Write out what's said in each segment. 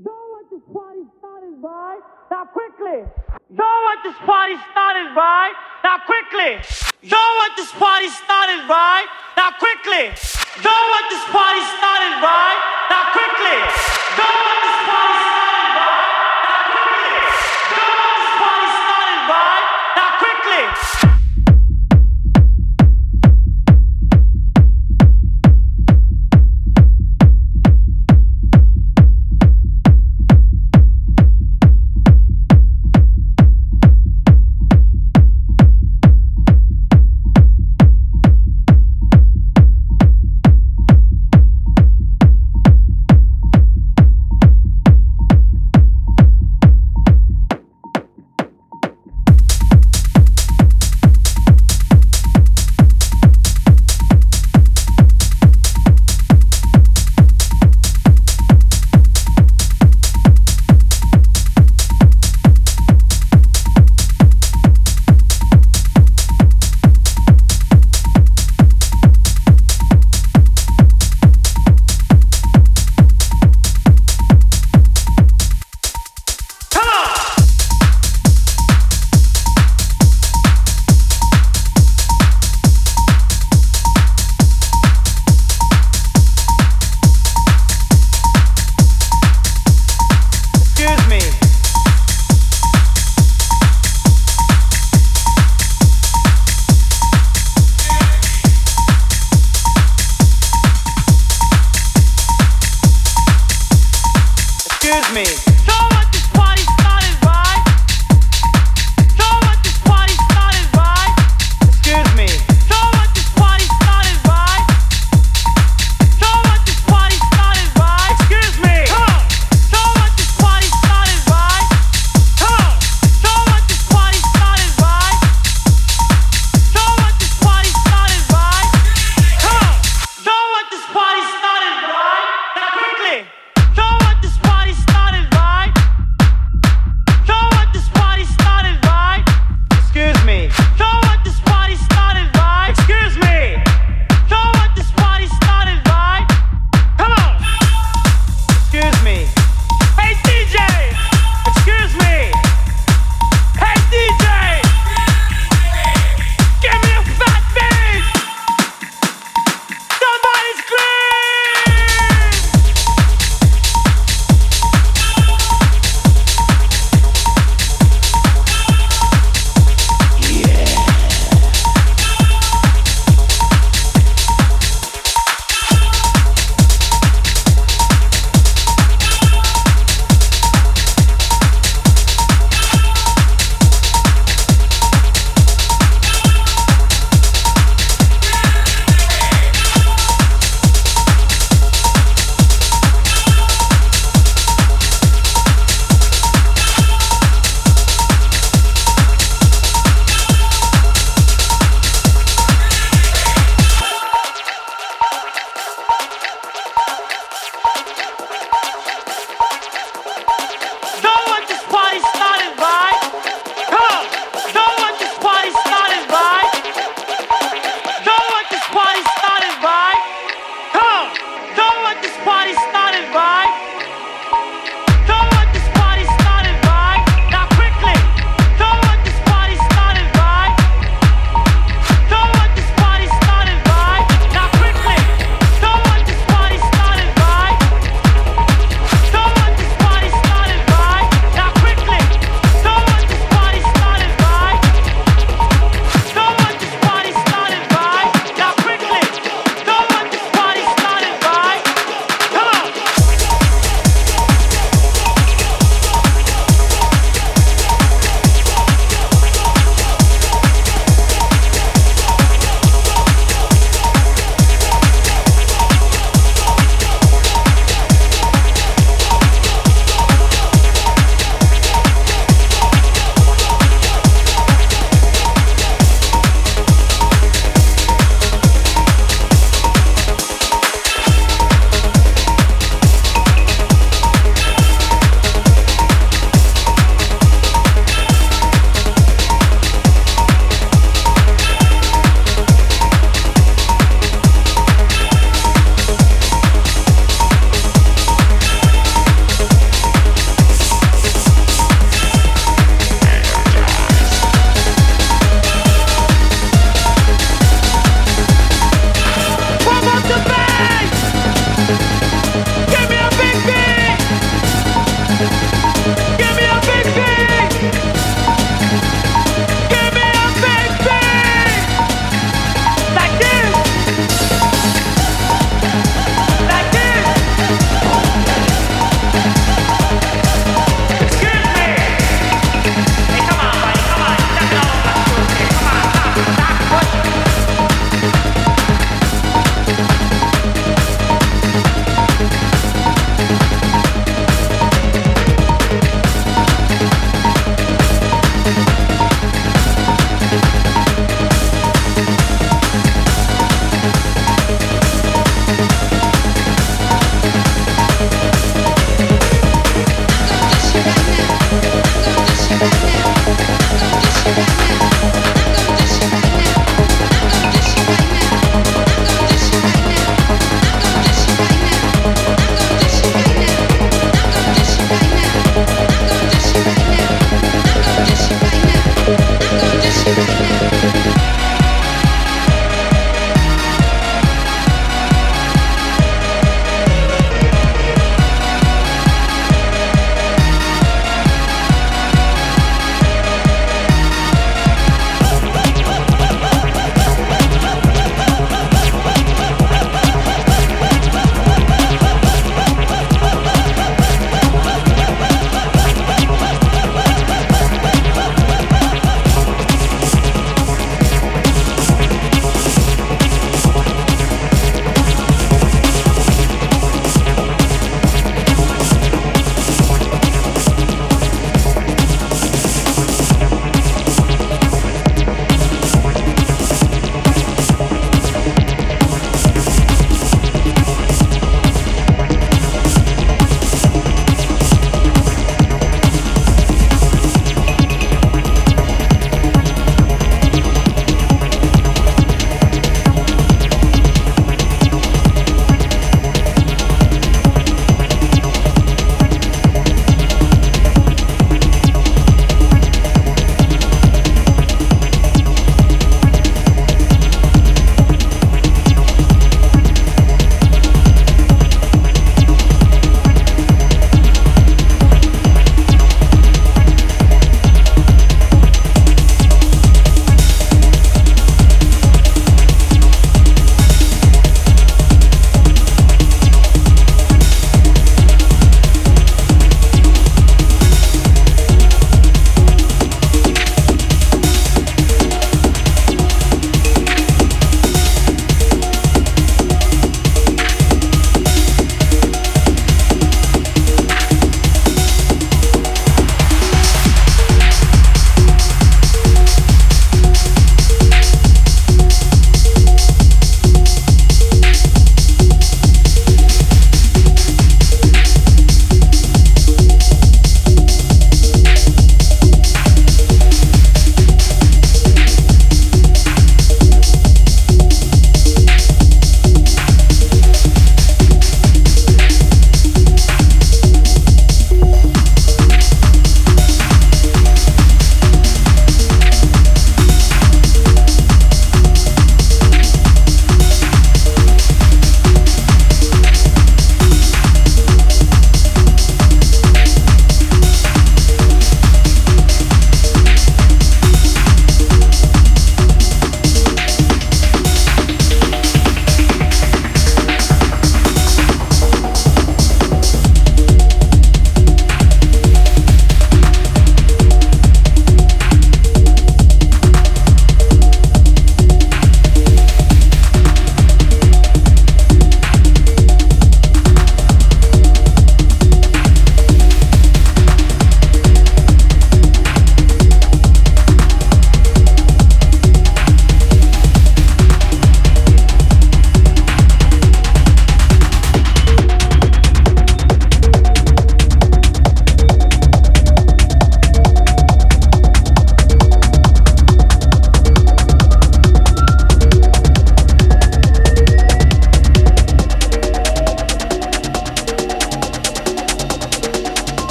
Y'all want this party started right? Now quickly. Y'all want this party started right? Now quickly. Y'all want this party started right? Now quickly. Y'all want this party started right? Now quickly. Y'all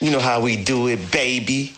You know how we do it, baby.